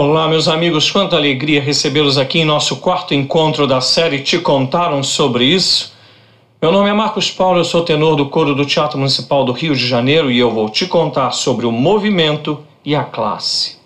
Olá, meus amigos, quanta alegria recebê-los aqui em nosso quarto encontro da série Te Contaram sobre Isso. Meu nome é Marcos Paulo, eu sou tenor do coro do Teatro Municipal do Rio de Janeiro e eu vou te contar sobre o movimento e a classe.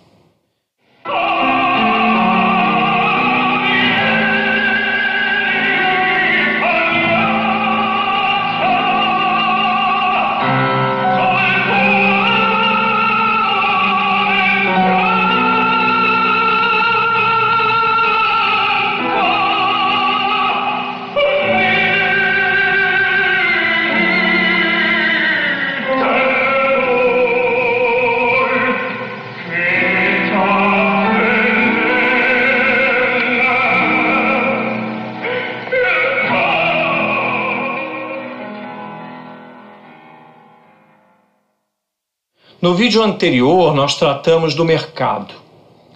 No vídeo anterior, nós tratamos do mercado,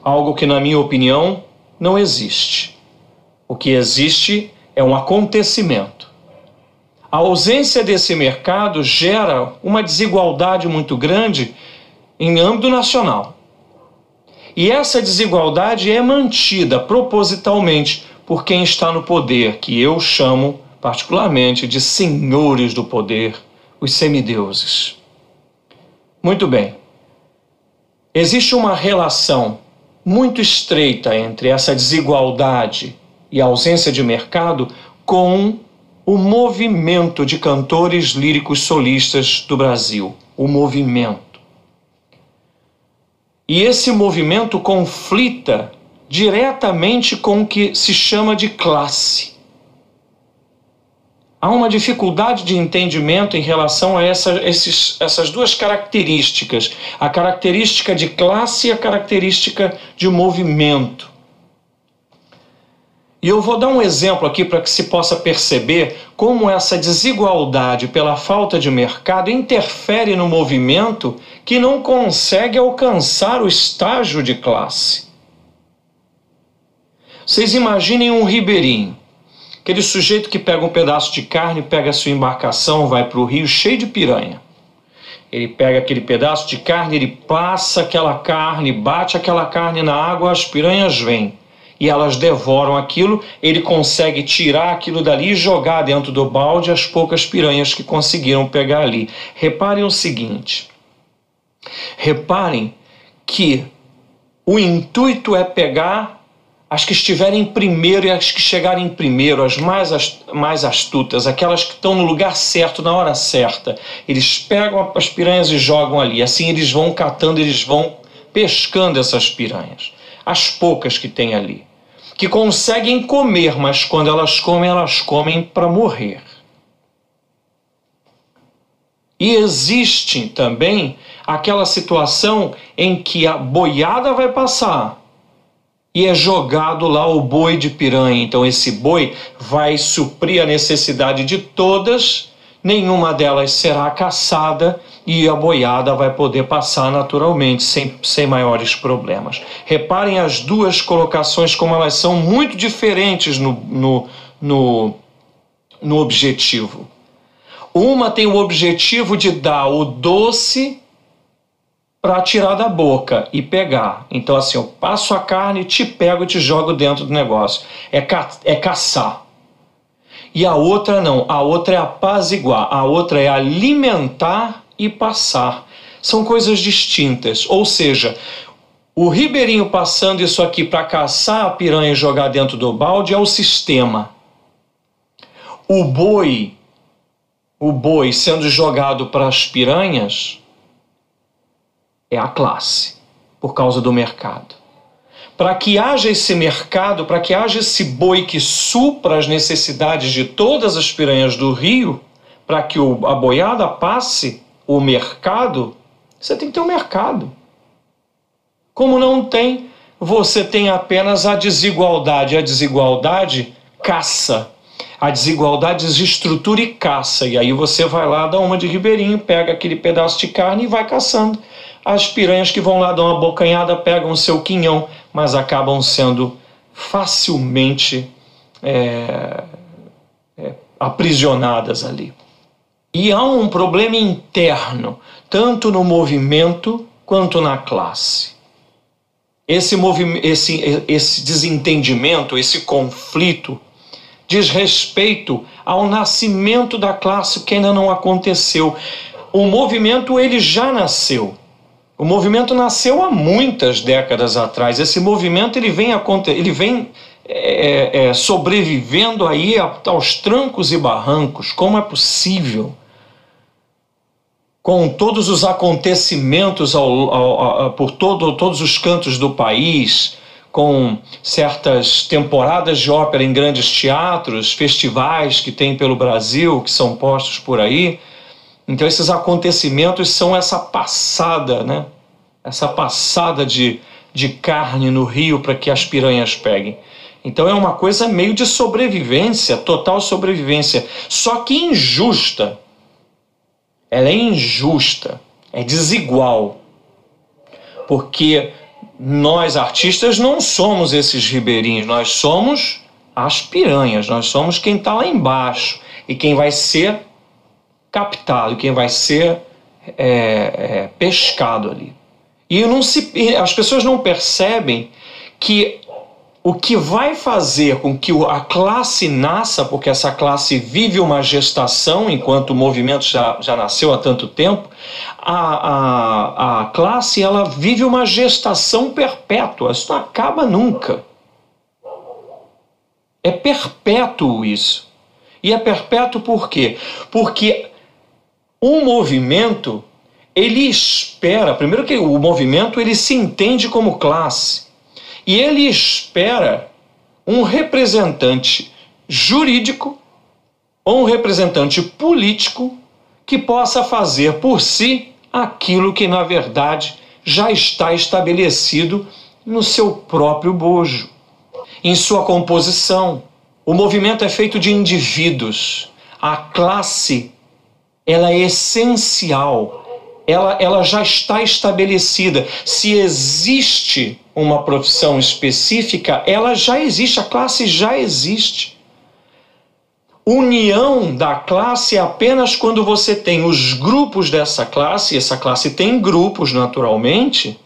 algo que, na minha opinião, não existe. O que existe é um acontecimento. A ausência desse mercado gera uma desigualdade muito grande em âmbito nacional. E essa desigualdade é mantida propositalmente por quem está no poder, que eu chamo particularmente de senhores do poder, os semideuses. Muito bem. Existe uma relação muito estreita entre essa desigualdade e a ausência de mercado com o movimento de cantores líricos solistas do Brasil, o movimento. E esse movimento conflita diretamente com o que se chama de classe há uma dificuldade de entendimento em relação a essa, esses, essas duas características: a característica de classe e a característica de movimento. E eu vou dar um exemplo aqui para que se possa perceber como essa desigualdade pela falta de mercado interfere no movimento que não consegue alcançar o estágio de classe. Vocês imaginem um ribeirinho Aquele sujeito que pega um pedaço de carne, pega sua embarcação, vai para o rio cheio de piranha. Ele pega aquele pedaço de carne, ele passa aquela carne, bate aquela carne na água, as piranhas vêm e elas devoram aquilo. Ele consegue tirar aquilo dali e jogar dentro do balde as poucas piranhas que conseguiram pegar ali. Reparem o seguinte: reparem que o intuito é pegar as que estiverem primeiro e as que chegarem primeiro, as mais, mais astutas, aquelas que estão no lugar certo, na hora certa. Eles pegam as piranhas e jogam ali. Assim eles vão catando, eles vão pescando essas piranhas. As poucas que tem ali. Que conseguem comer, mas quando elas comem, elas comem para morrer. E existe também aquela situação em que a boiada vai passar e é jogado lá o boi de piranha. Então esse boi vai suprir a necessidade de todas, nenhuma delas será caçada e a boiada vai poder passar naturalmente, sem, sem maiores problemas. Reparem as duas colocações, como elas são muito diferentes no, no, no, no objetivo. Uma tem o objetivo de dar o doce para tirar da boca e pegar. Então, assim, eu passo a carne, te pego e te jogo dentro do negócio. É, ca é caçar. E a outra não, a outra é apaziguar, a outra é alimentar e passar. São coisas distintas. Ou seja, o ribeirinho passando isso aqui para caçar a piranha e jogar dentro do balde é o sistema. O boi, o boi sendo jogado para as piranhas, é a classe, por causa do mercado. Para que haja esse mercado, para que haja esse boi que supra as necessidades de todas as piranhas do rio, para que a boiada passe o mercado, você tem que ter um mercado. Como não tem, você tem apenas a desigualdade. A desigualdade caça. A desigualdade desestrutura e caça. E aí você vai lá, dá uma de ribeirinho, pega aquele pedaço de carne e vai caçando. As piranhas que vão lá dar uma bocanhada pegam o seu quinhão, mas acabam sendo facilmente é, é, aprisionadas ali. E há um problema interno, tanto no movimento quanto na classe. esse, esse, esse desentendimento, esse conflito, diz respeito ao nascimento da classe que ainda não aconteceu. O movimento ele já nasceu. O movimento nasceu há muitas décadas atrás. Esse movimento ele vem, ele vem é, é, é, sobrevivendo aí aos trancos e barrancos. Como é possível? Com todos os acontecimentos ao, ao, ao, por todo, todos os cantos do país, com certas temporadas de ópera em grandes teatros, festivais que tem pelo Brasil, que são postos por aí. Então, esses acontecimentos são essa passada, né? Essa passada de, de carne no rio para que as piranhas peguem. Então, é uma coisa meio de sobrevivência, total sobrevivência. Só que injusta. Ela é injusta, é desigual. Porque nós artistas não somos esses ribeirinhos, nós somos as piranhas, nós somos quem está lá embaixo e quem vai ser captado, quem vai ser é, é, pescado ali. E não se, as pessoas não percebem que o que vai fazer com que a classe nasça, porque essa classe vive uma gestação enquanto o movimento já, já nasceu há tanto tempo, a, a, a classe ela vive uma gestação perpétua, isso não acaba nunca. É perpétuo isso. E é perpétuo por quê? Porque um movimento, ele espera, primeiro que o movimento ele se entende como classe. E ele espera um representante jurídico ou um representante político que possa fazer por si aquilo que, na verdade, já está estabelecido no seu próprio bojo, em sua composição. O movimento é feito de indivíduos. A classe ela é essencial ela, ela já está estabelecida. Se existe uma profissão específica, ela já existe, a classe já existe. União da classe é apenas quando você tem os grupos dessa classe, essa classe tem grupos naturalmente,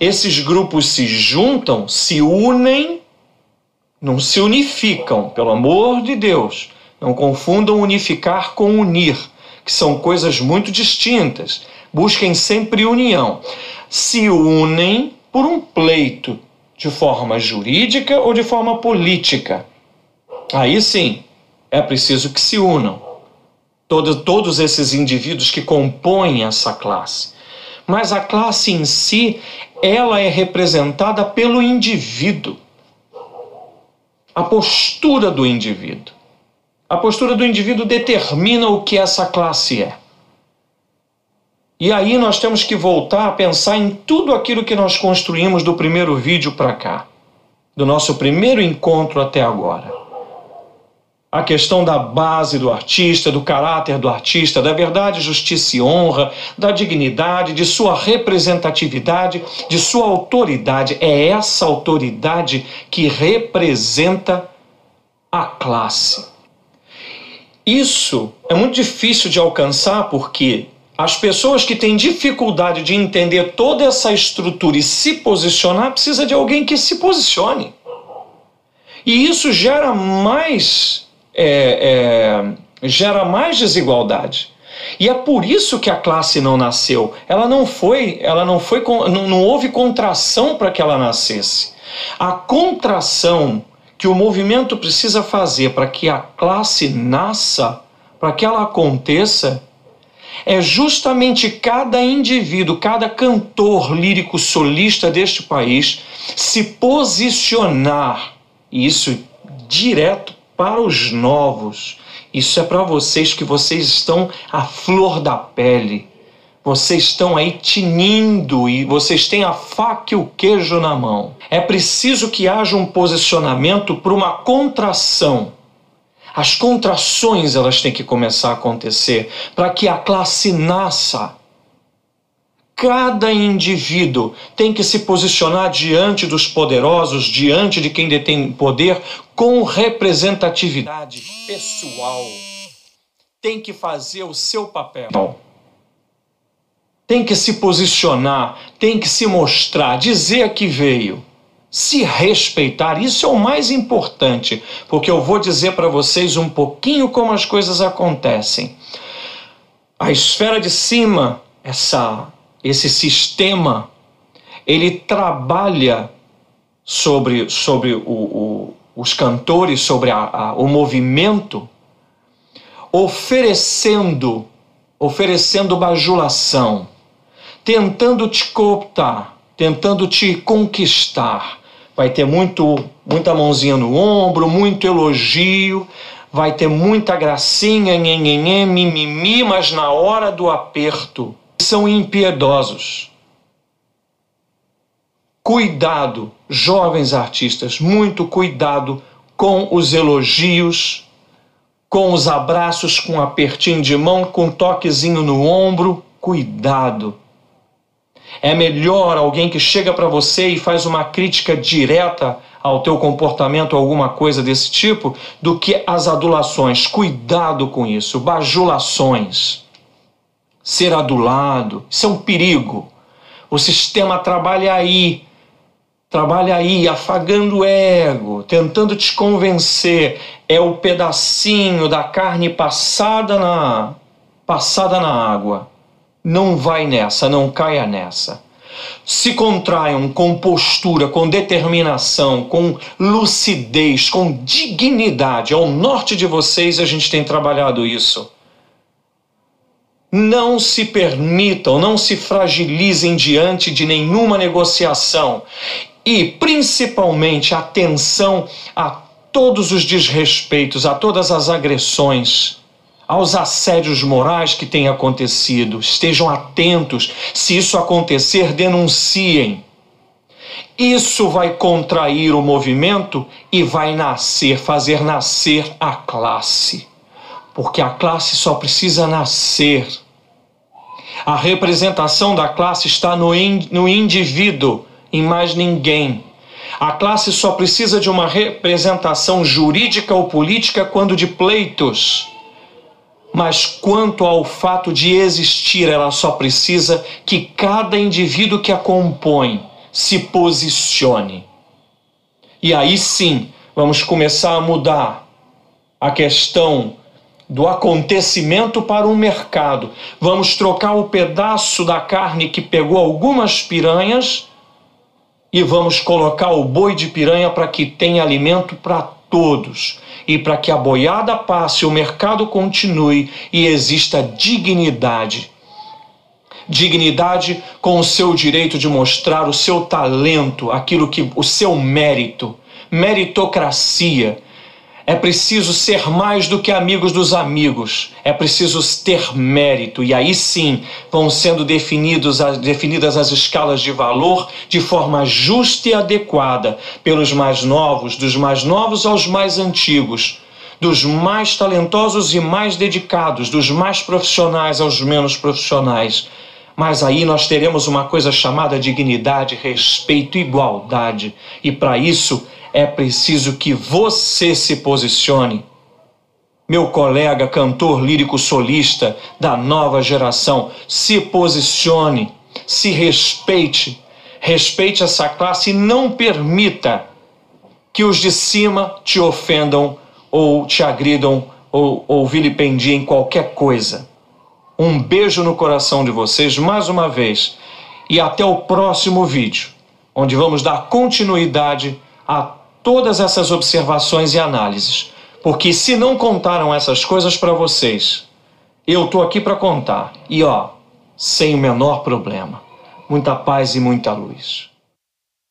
esses grupos se juntam, se unem, não se unificam, pelo amor de Deus. Não confundam unificar com unir, que são coisas muito distintas busquem sempre união. Se unem por um pleito, de forma jurídica ou de forma política. Aí sim, é preciso que se unam. Todo, todos esses indivíduos que compõem essa classe. Mas a classe em si, ela é representada pelo indivíduo. A postura do indivíduo. A postura do indivíduo determina o que essa classe é. E aí nós temos que voltar a pensar em tudo aquilo que nós construímos do primeiro vídeo para cá, do nosso primeiro encontro até agora. A questão da base do artista, do caráter do artista, da verdade, justiça e honra, da dignidade, de sua representatividade, de sua autoridade. É essa autoridade que representa a classe. Isso é muito difícil de alcançar porque as pessoas que têm dificuldade de entender toda essa estrutura e se posicionar, precisa de alguém que se posicione. E isso gera mais, é, é, gera mais desigualdade. E é por isso que a classe não nasceu. Ela não foi, ela não foi, não, não houve contração para que ela nascesse. A contração que o movimento precisa fazer para que a classe nasça, para que ela aconteça, é justamente cada indivíduo, cada cantor lírico solista deste país se posicionar, isso direto para os novos. Isso é para vocês que vocês estão à flor da pele. Vocês estão aí tinindo e vocês têm a faca e o queijo na mão. É preciso que haja um posicionamento para uma contração as contrações elas têm que começar a acontecer para que a classe nasça. Cada indivíduo tem que se posicionar diante dos poderosos, diante de quem detém poder, com representatividade pessoal. Tem que fazer o seu papel. Tem que se posicionar, tem que se mostrar, dizer que veio, se respeitar. Isso é o mais importante, porque eu vou dizer para vocês um pouquinho como as coisas acontecem. A esfera de cima, essa, esse sistema, ele trabalha sobre, sobre o, o, os cantores, sobre a, a, o movimento, oferecendo, oferecendo bajulação tentando te cooptar, tentando te conquistar. Vai ter muito, muita mãozinha no ombro, muito elogio, vai ter muita gracinha, nhenhenhê, mimimi, mas na hora do aperto são impiedosos. Cuidado, jovens artistas, muito cuidado com os elogios, com os abraços, com um apertinho de mão, com um toquezinho no ombro. Cuidado. É melhor alguém que chega para você e faz uma crítica direta ao teu comportamento, alguma coisa desse tipo, do que as adulações. Cuidado com isso, bajulações. Ser adulado, isso é um perigo. O sistema trabalha aí, trabalha aí, afagando o ego, tentando te convencer. É o pedacinho da carne passada na passada na água não vai nessa, não caia nessa. Se contraiam com postura, com determinação, com lucidez, com dignidade. Ao norte de vocês a gente tem trabalhado isso. Não se permitam, não se fragilizem diante de nenhuma negociação. E, principalmente, atenção a todos os desrespeitos, a todas as agressões aos assédios morais que têm acontecido. Estejam atentos. Se isso acontecer, denunciem. Isso vai contrair o movimento e vai nascer, fazer nascer a classe. Porque a classe só precisa nascer. A representação da classe está no, in, no indivíduo, em mais ninguém. A classe só precisa de uma representação jurídica ou política quando de pleitos mas quanto ao fato de existir, ela só precisa que cada indivíduo que a compõe se posicione. E aí sim, vamos começar a mudar a questão do acontecimento para um mercado. Vamos trocar o pedaço da carne que pegou algumas piranhas e vamos colocar o boi de piranha para que tenha alimento para todos. E para que a boiada passe, o mercado continue e exista dignidade. Dignidade com o seu direito de mostrar o seu talento, aquilo que o seu mérito, meritocracia é preciso ser mais do que amigos dos amigos. É preciso ter mérito. E aí sim vão sendo definidos, definidas as escalas de valor de forma justa e adequada pelos mais novos, dos mais novos aos mais antigos, dos mais talentosos e mais dedicados, dos mais profissionais aos menos profissionais. Mas aí nós teremos uma coisa chamada dignidade, respeito, igualdade. E para isso é preciso que você se posicione. Meu colega cantor lírico solista da nova geração, se posicione, se respeite, respeite essa classe e não permita que os de cima te ofendam ou te agridam ou, ou vilipendiem qualquer coisa. Um beijo no coração de vocês mais uma vez e até o próximo vídeo, onde vamos dar continuidade a todas essas observações e análises. Porque se não contaram essas coisas para vocês, eu estou aqui para contar. E ó, sem o menor problema. Muita paz e muita luz.